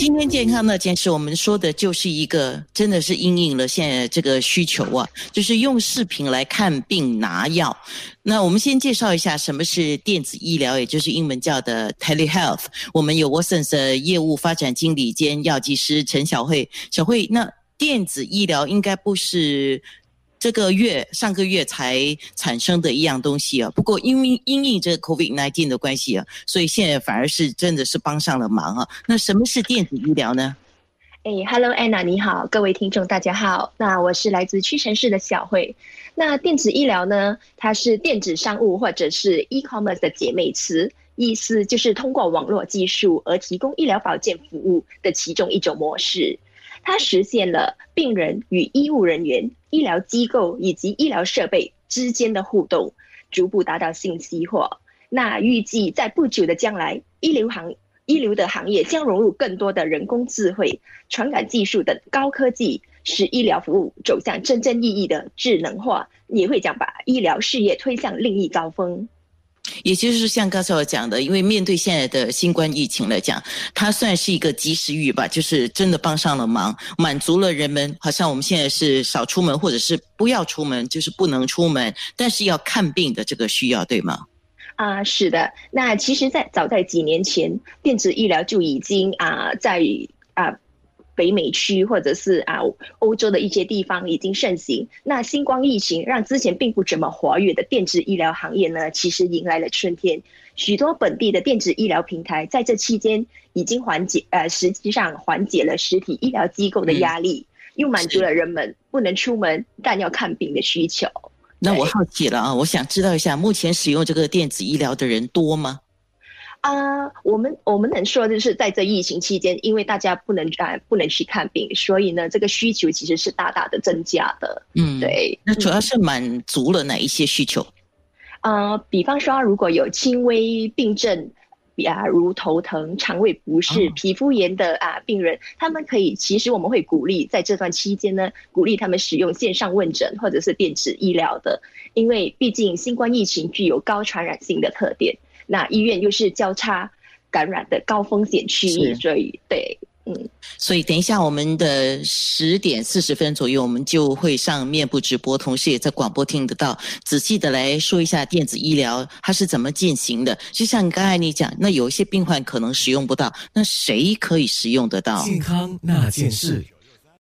今天健康那件事，我们说的就是一个真的是应应了现在这个需求啊，就是用视频来看病拿药。那我们先介绍一下什么是电子医疗，也就是英文叫的 telehealth。我们有 w a t s o n 的业务发展经理兼药剂师陈小慧。小慧，那电子医疗应该不是？这个月上个月才产生的一样东西啊，不过因为因应这 COVID nineteen 的关系啊，所以现在反而是真的是帮上了忙啊。那什么是电子医疗呢？哎，Hello Anna，你好，各位听众大家好。那我是来自屈臣氏的小慧。那电子医疗呢，它是电子商务或者是 e-commerce 的姐妹词，意思就是通过网络技术而提供医疗保健服务的其中一种模式。它实现了病人与医务人员、医疗机构以及医疗设备之间的互动，逐步达到信息化。那预计在不久的将来，医疗行医疗的行业将融入更多的人工智慧、传感技术等高科技，使医疗服务走向真正意义的智能化，也会将把医疗事业推向另一高峰。也就是像刚才我讲的，因为面对现在的新冠疫情来讲，它算是一个及时雨吧，就是真的帮上了忙，满足了人们好像我们现在是少出门或者是不要出门，就是不能出门，但是要看病的这个需要，对吗？啊，是的。那其实，在早在几年前，电子医疗就已经啊，在啊。北美区或者是啊欧洲的一些地方已经盛行。那新冠疫情让之前并不怎么活跃的电子医疗行业呢，其实迎来了春天。许多本地的电子医疗平台在这期间已经缓解，呃，实际上缓解了实体医疗机构的压力，又满足了人们不能出门但要看病的需求。那我好奇了啊，我想知道一下，目前使用这个电子医疗的人多吗？啊，我们我们能说的是，在这疫情期间，因为大家不能啊不能去看病，所以呢，这个需求其实是大大的增加的。嗯，对。那主要是满足了哪一些需求？啊，比方说，如果有轻微病症，啊，如头疼、肠胃不适、皮肤炎的啊病人，他们可以，其实我们会鼓励在这段期间呢，鼓励他们使用线上问诊或者是电子医疗的，因为毕竟新冠疫情具有高传染性的特点。那医院又是交叉感染的高风险区域，所以对，嗯，所以等一下我们的十点四十分左右，我们就会上面部直播，同时也在广播听得到，仔细的来说一下电子医疗它是怎么进行的。就像刚才你讲，那有一些病患可能使用不到，那谁可以使用得到？健康那件事。